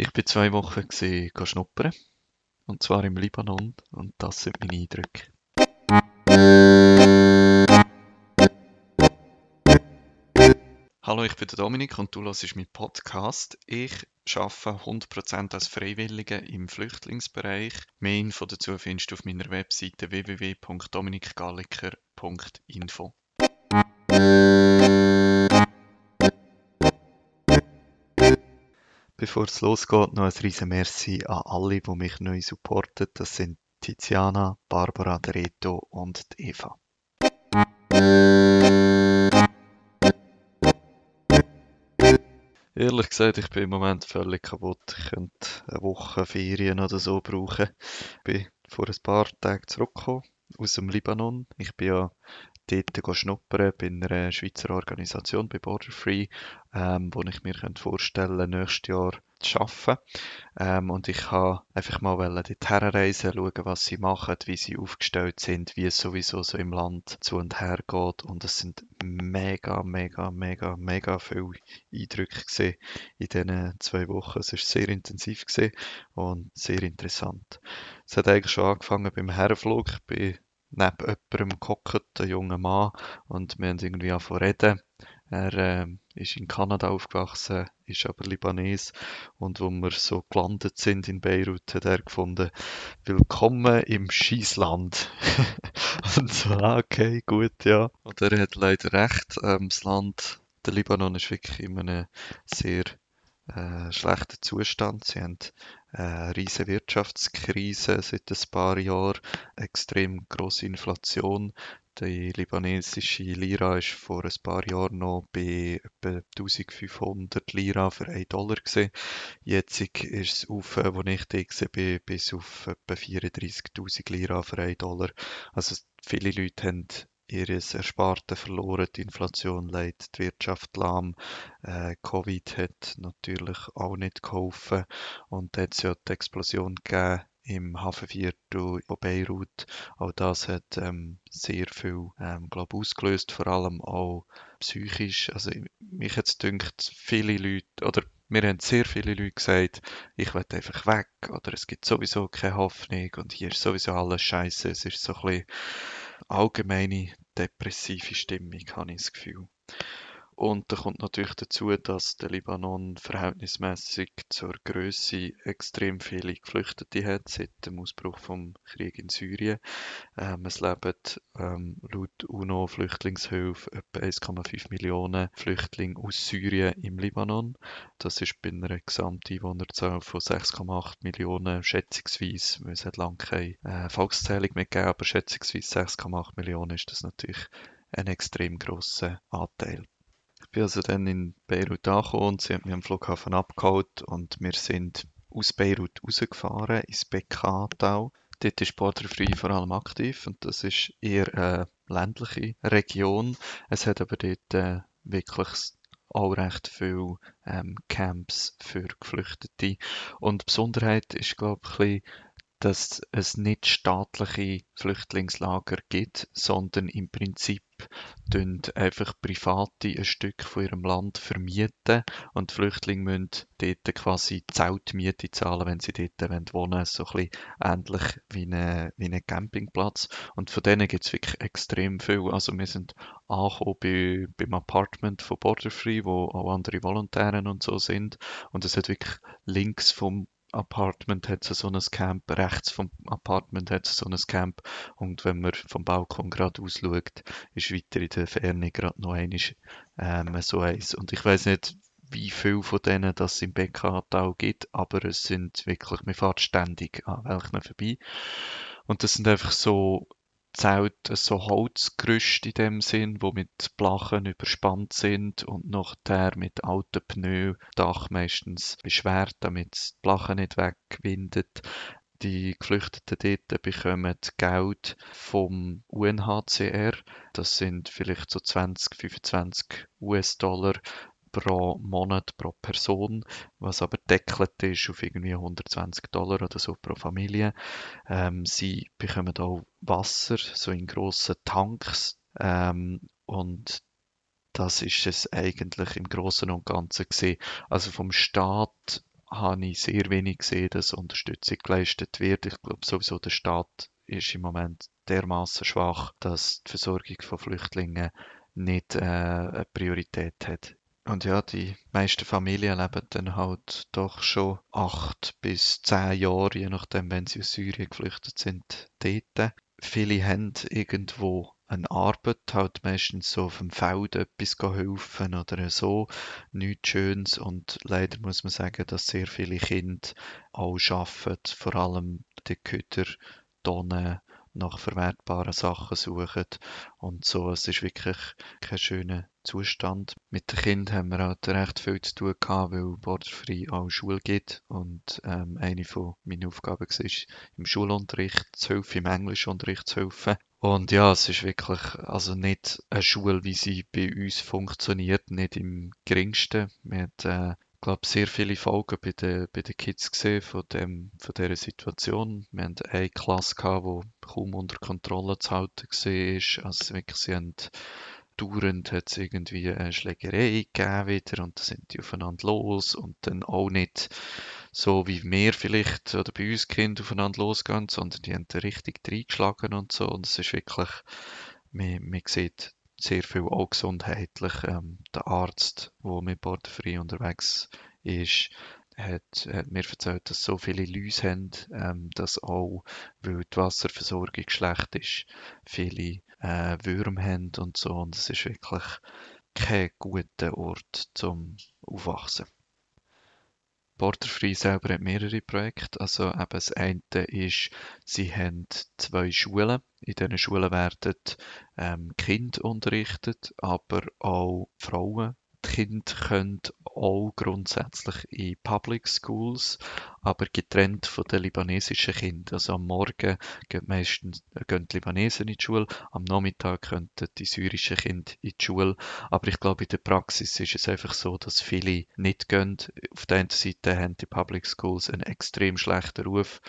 Ich bin zwei Wochen gesehen, schnuppern. Und zwar im Libanon. Und das sind meine Eindrücke. Hallo, ich bin der Dominik und du hörst meinen Podcast. Ich arbeite 100% als Freiwillige im Flüchtlingsbereich. Mehr Info dazu findest du auf meiner Webseite www.dominikgalliker.info. Bevor es losgeht, noch ein riesen Merci an alle, die mich neu supporten. Das sind Tiziana, Barbara, Reto und Eva. Ehrlich gesagt, ich bin im Moment völlig kaputt. Ich könnte eine Woche Ferien oder so brauchen. Ich bin vor ein paar Tagen zurückgekommen aus dem Libanon. Ich bin ja dort schnuppern bei einer Schweizer Organisation, bei Border Free, ähm, wo ich mir vorstellen könnte, nächstes Jahr zu arbeiten. Ähm, und ich habe einfach mal dort herreisen, schauen, was sie machen, wie sie aufgestellt sind, wie es sowieso so im Land zu und her geht. Und es sind mega, mega, mega, mega viele Eindrücke in diesen zwei Wochen. Es war sehr intensiv und sehr interessant. Es hat eigentlich schon angefangen beim Herflug. Ich bin neben jemandem gehockt, ein junger Mann, und wir haben irgendwie angefangen reden. Er äh, ist in Kanada aufgewachsen, ist aber Libanes und wo wir so gelandet sind in Beirut, hat er gefunden, willkommen im Schießland. und so, ah, okay, gut, ja. Und er hat leider recht, ähm, das Land, der Libanon ist wirklich in einem sehr äh, schlechten Zustand. Sie haben eine riesige Wirtschaftskrise seit ein paar Jahren, extrem große Inflation. Die libanesische Lira ist vor ein paar Jahren noch bei etwa 1500 Lira für 1 Dollar gesehen. Jetzt ist es auf, äh, wo ich da war, bis auf etwa 34.000 Lira für 1 Dollar. Also viele Leute haben ihres Ersparten verloren. Die Inflation leidet die Wirtschaft lahm. Äh, Covid hat natürlich auch nicht geholfen. Und hat es ja die Explosion gegeben im Hafenviertel von Beirut. Auch das hat ähm, sehr viel, ähm, glaube ausgelöst, vor allem auch psychisch. Also mich jetzt dünkt viele Leute, oder mir haben sehr viele Leute gesagt, ich will einfach weg oder es gibt sowieso keine Hoffnung und hier ist sowieso alles scheiße. Es ist so ein bisschen allgemeine depressive Stimmung, habe ich das Gefühl. Und da kommt natürlich dazu, dass der Libanon verhältnismäßig zur Größe extrem viele Geflüchtete hat seit dem Ausbruch vom Krieg in Syrien. Ähm, es leben ähm, laut UNO-Flüchtlingshilfe etwa 1,5 Millionen Flüchtlinge aus Syrien im Libanon. Das ist bei einer Gesamteinwohnerzahl von 6,8 Millionen schätzungsweise. Es hat lange keine äh, Volkszählung mehr gegeben, aber schätzungsweise 6,8 Millionen ist das natürlich ein extrem grosser Anteil. Bin also dann in Beirut angekommen und sie haben mich am Flughafen abgeholt und wir sind aus Beirut rausgefahren ins Bekaa-Tal. Dort ist Border Free vor allem aktiv und das ist eher eine ländliche Region. Es hat aber dort äh, wirklich auch recht viele ähm, Camps für Geflüchtete. Und die Besonderheit ist, glaube ich, dass es nicht staatliche Flüchtlingslager gibt, sondern im Prinzip einfach Private ein Stück von ihrem Land vermieten und die Flüchtlinge müssen dort quasi Zeltmiete zahlen, wenn sie dort wohnen wollen. So ein bisschen ähnlich wie ein wie eine Campingplatz. Und von denen gibt es wirklich extrem viel. Also wir sind angekommen bei, beim Apartment von Border Free, wo auch andere Volontäre und so sind. Und es hat wirklich links vom Apartment hat so ein Camp, rechts vom Apartment hat so ein Camp und wenn man vom Balkon gerade ausschaut, ist weiter in der Ferne gerade noch eines ähm, so eins. Und ich weiß nicht, wie viel von denen das im Beckental gibt, aber es sind wirklich, man fährt ständig an welchen vorbei. Und das sind einfach so Zelt so Holzgerüst in dem Sinn, wo mit Blachen überspannt sind und nachher mit alten Pneu Dach meistens beschwert, damit die Blachen nicht wegwindet. Die Geflüchteten dort bekommen Geld vom UNHCR. Das sind vielleicht so 20, 25 US-Dollar pro Monat pro Person, was aber deckelt ist auf irgendwie 120 Dollar oder so pro Familie. Ähm, sie bekommen auch Wasser, so in grossen Tanks ähm, und das ist es eigentlich im Großen und Ganzen gesehen. Also vom Staat habe ich sehr wenig gesehen, dass Unterstützung geleistet wird. Ich glaube sowieso, der Staat ist im Moment dermaßen schwach, dass die Versorgung von Flüchtlingen nicht äh, eine Priorität hat. Und ja, die meisten Familien leben dann halt doch schon acht bis zehn Jahre, je nachdem, wenn sie aus Syrien geflüchtet sind, dort. Viele haben irgendwo eine Arbeit, halt meistens so auf dem Feld etwas helfen oder so, nichts Schönes. Und leider muss man sagen, dass sehr viele Kinder auch arbeiten, vor allem die Güter, Tonnen, nach verwertbaren Sachen suchen und so. Es ist wirklich kein schöner Zustand. Mit den Kindern haben wir halt recht viel zu tun gehabt, weil Borderfree auch Schule gibt und ähm, eine von meinen Aufgaben war, im Schulunterricht zu helfen, im Englischunterricht zu helfen. Und ja, es ist wirklich also nicht eine Schule, wie sie bei uns funktioniert, nicht im geringsten. Wir haben, äh, glaube sehr viele Folgen bei den, bei den Kids gesehen von, dem, von dieser Situation. Wir haben eine Klasse gehabt, die kaum unter Kontrolle zu halten war. Also wirklich, sie haben dauernd hat es irgendwie eine Schlägerei gegeben wieder und da sind die aufeinander los und dann auch nicht so wie wir vielleicht oder bei uns Kinder aufeinander losgehen, sondern die haben da richtig reingeschlagen und so und es ist wirklich, man, man sieht sehr viel auch gesundheitlich. Ähm, der Arzt, der mit Borderfree unterwegs ist, hat, hat mir erzählt, dass so viele Läuse haben, ähm, dass auch, weil die Wasserversorgung schlecht ist, viele äh, Würmer haben und so. Und es ist wirklich kein guter Ort zum Aufwachsen. Borderfree selber hat mehrere Projekte. Also eben das eine ist, sie haben zwei Schulen. In diesen Schulen werden ähm, Kinder unterrichtet, aber auch Frauen die Kinder können auch grundsätzlich in Public Schools, aber getrennt von den libanesischen Kindern. Also am Morgen gehen meistens gehen die Libanesen in die Schule, am Nachmittag könnten die syrischen Kinder in die Schule. Aber ich glaube, in der Praxis ist es einfach so, dass viele nicht gehen. Auf der einen Seite haben die Public Schools einen extrem schlechten Ruf.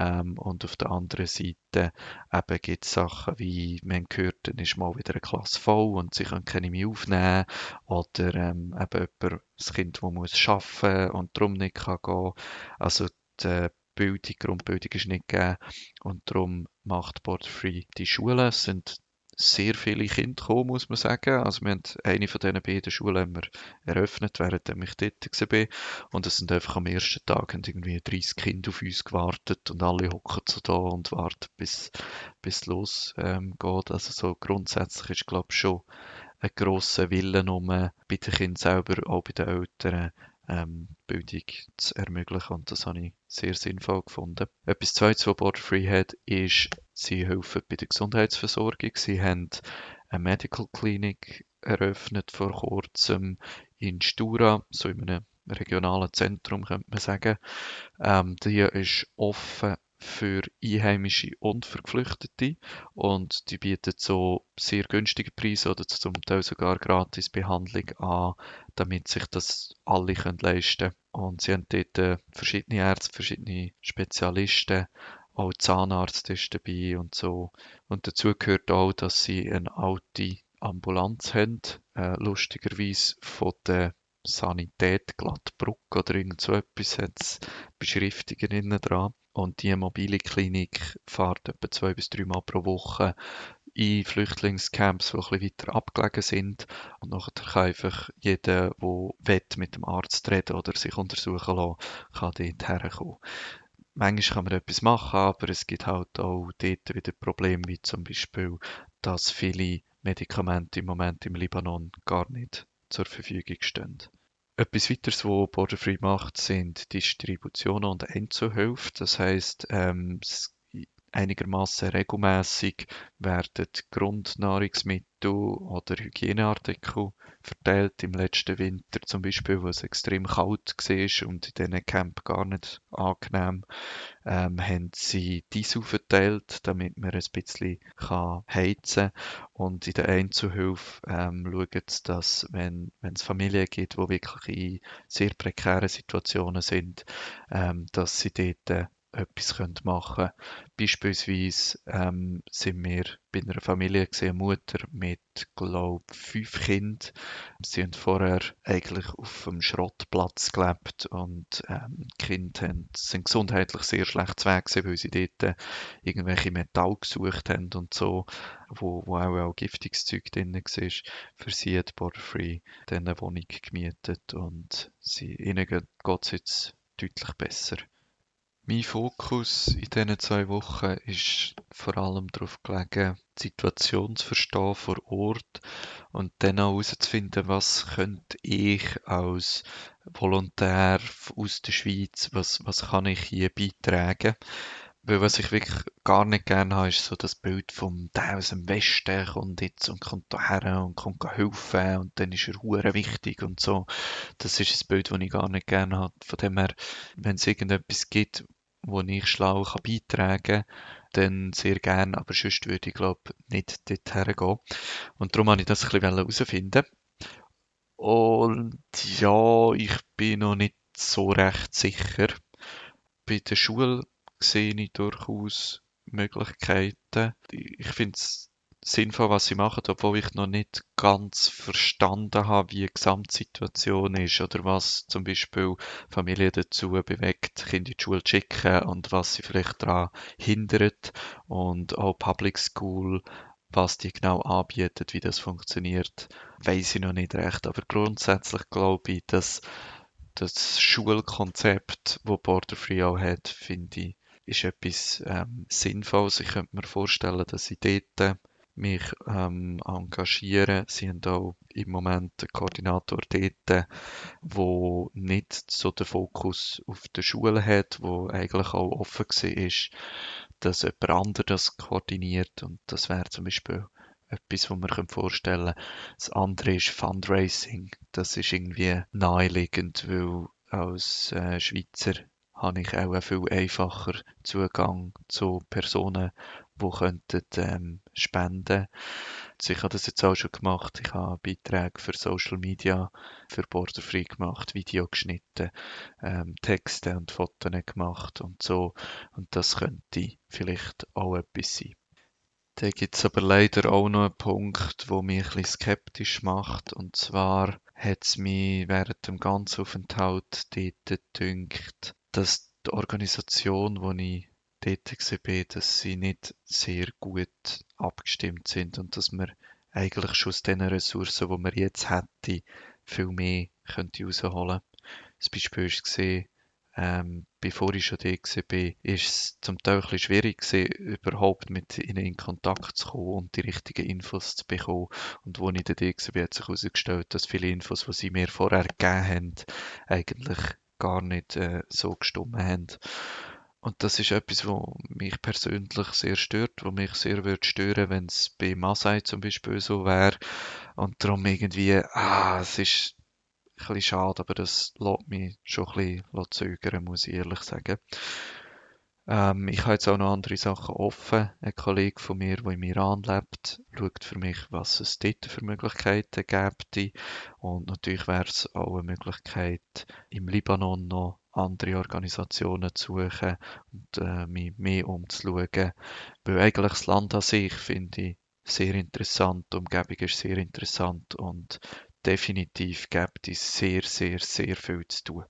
Ähm, und auf der anderen Seite eben gibt es Sachen wie, man hört, dann ist mal wieder eine Klasse voll und sie können keine mehr aufnehmen. Oder ähm, eben jemand, das Kind, das muss arbeiten und darum nicht kann gehen. Also die Bildung, Grundbildung ist nicht gegeben. Und darum macht Board Free die Schulen. Es sind sehr viele Kinder gekommen, muss man sagen. Also wir haben eine von diesen beiden Schulen haben wir eröffnet, während ich dort war. Und es sind einfach am ersten Tag haben irgendwie 30 Kinder auf uns gewartet und alle hocken so da und warten, bis, es losgeht. Ähm, also so grundsätzlich ist, glaube ich, schon ein grosser Wille um bei den Kindern selber, auch bei den Eltern, ähm, Bildung zu ermöglichen und das habe ich sehr sinnvoll gefunden. Etwas Zweites, was Borderfree hat, ist, sie helfen bei der Gesundheitsversorgung. Sie haben eine Medical Clinic eröffnet vor kurzem in Stura, so in einem regionalen Zentrum, könnte man sagen. Ähm, die ist offen für Einheimische und für Geflüchtete und die bietet so sehr günstige Preise oder zum Teil sogar gratis Behandlung an, damit sich das alle können leisten können. Und sie haben dort äh, verschiedene Ärzte, verschiedene Spezialisten, auch Zahnarzt ist dabei und so. Und dazu gehört auch, dass sie eine alte Ambulanz haben, äh, lustigerweise von der Sanität Glattbruck oder irgend so etwas hat es Beschriftungen innen dran. Und die mobile Klinik fährt etwa zwei bis drei Mal pro Woche in Flüchtlingscamps, die bisschen weiter abgelegen sind. Und nachher kann einfach jeder, der mit dem Arzt reden oder sich untersuchen lassen, kann dort herkommen. Manchmal kann man etwas machen, aber es gibt halt auch dort wieder Probleme, wie zum Beispiel, dass viele Medikamente im Moment im Libanon gar nicht zur Verfügung stehen. Etwas weiteres, was Borderfree macht, sind Distributionen und Einzelhilfe. Das heißt, ähm, einigermaßen regelmäßig werden Grundnahrungsmittel oder Hygieneartikel verteilt. Im letzten Winter zum Beispiel, wo es extrem kalt war und in diesen Camp gar nicht angenehm, ähm, haben sie Diesel verteilt, damit man ein bisschen heizen kann. Und in der Einzelhilfe ähm, schauen sie, dass, wenn, wenn es Familien gibt, die wirklich in sehr prekären Situationen sind, ähm, dass sie dort etwas machen können. Beispielsweise ähm, sind wir bei einer Familie gesehen, Mutter mit, glaube fünf Kindern. Sie haben vorher eigentlich auf einem Schrottplatz gelebt und ähm, die Kinder haben, sind gesundheitlich sehr schlecht weg gewesen, weil sie dort irgendwelche Metall gesucht haben und so, wo, wo auch, auch giftiges Zeug drin war. Für sie hat Borderfree dann eine Wohnung gemietet und sie, ihnen geht es jetzt deutlich besser. Mein Fokus in diesen zwei Wochen ist vor allem darauf gelegen, die Situation zu verstehen vor Ort und dann auch herauszufinden, was könnte ich als Volontär aus der Schweiz, was, was kann ich hier beitragen. Weil was ich wirklich gar nicht gerne habe, ist so das Bild vom der aus dem Westen kommt jetzt und kommt hierher und kommt helfen und dann ist er hure wichtig und so. Das ist ein Bild, das ich gar nicht gerne habe. Von dem her, wenn es irgendetwas gibt, wo ich schlau kann beitragen kann, dann sehr gerne, aber sonst würde ich glaube nicht dorthin gehen. Und darum wollte ich das ein bisschen herausfinden. Und ja, ich bin noch nicht so recht sicher. Bei der Schule sehe ich durchaus Möglichkeiten. Ich finde es sinnvoll, was sie machen, obwohl ich noch nicht ganz verstanden habe, wie die Gesamtsituation ist oder was zum Beispiel Familien dazu bewegt, Kinder in die Schule zu schicken und was sie vielleicht daran hindert und auch Public School, was die genau anbietet, wie das funktioniert, weiß ich noch nicht recht. Aber grundsätzlich glaube ich, dass das Schulkonzept, wo Borderfree auch hat, finde ich, ist etwas ähm, Sinnvolles. Ich könnte mir vorstellen, dass ich dort mich ähm, engagieren. Sie haben auch im Moment einen Koordinator dort, wo nicht so den Fokus auf der Schule hat, wo eigentlich auch offen war, dass jemand anderes das koordiniert und das wäre zum Beispiel etwas, was man vorstellen können. Das andere ist Fundraising. Das ist irgendwie naheliegend, weil als äh, Schweizer habe ich auch viel einfacher Zugang zu Personen, die könnten, ähm, spenden. Also ich habe das jetzt auch schon gemacht. Ich habe Beiträge für Social Media, für Borderfree gemacht, Video geschnitten, ähm, Texte und Fotos gemacht und so. Und das könnte vielleicht auch etwas sein. Da gibt es aber leider auch noch einen Punkt, wo mich bisschen skeptisch macht. Und zwar hat es mich während dem ganzen Aufenthalt dort gedünkt, dass die Organisation, wo ich dort war, dass sie nicht sehr gut abgestimmt sind und dass man eigentlich schon aus den Ressourcen, die man jetzt hätte, viel mehr könnte rausholen. Das Beispiel war, ähm, bevor ich schon da war, ist es zum Teil ein schwierig gewesen, überhaupt mit ihnen in Kontakt zu kommen und die richtigen Infos zu bekommen. Und als ich da war, hat sich herausgestellt, dass viele Infos, die sie mir vorher gegeben haben, eigentlich gar nicht äh, so gestimmt haben. Und das ist etwas, was mich persönlich sehr stört, was mich sehr würde stören, wenn es bei Masai zum Beispiel so wäre. Und darum irgendwie, ah, es ist ein bisschen schade, aber das lässt mich schon ein bisschen zögern, muss ich ehrlich sagen. Ähm, ich habe jetzt auch noch andere Sachen offen. Ein Kollege von mir, der im Iran lebt, schaut für mich, was es dort für Möglichkeiten gibt. Und natürlich wäre es auch eine Möglichkeit, im Libanon noch andere Organisationen zu suchen und äh, mich mehr umzuschauen. Weil eigentlich das Land an sich finde ich sehr interessant, die Umgebung ist sehr interessant und definitiv gibt es sehr, sehr, sehr viel zu tun.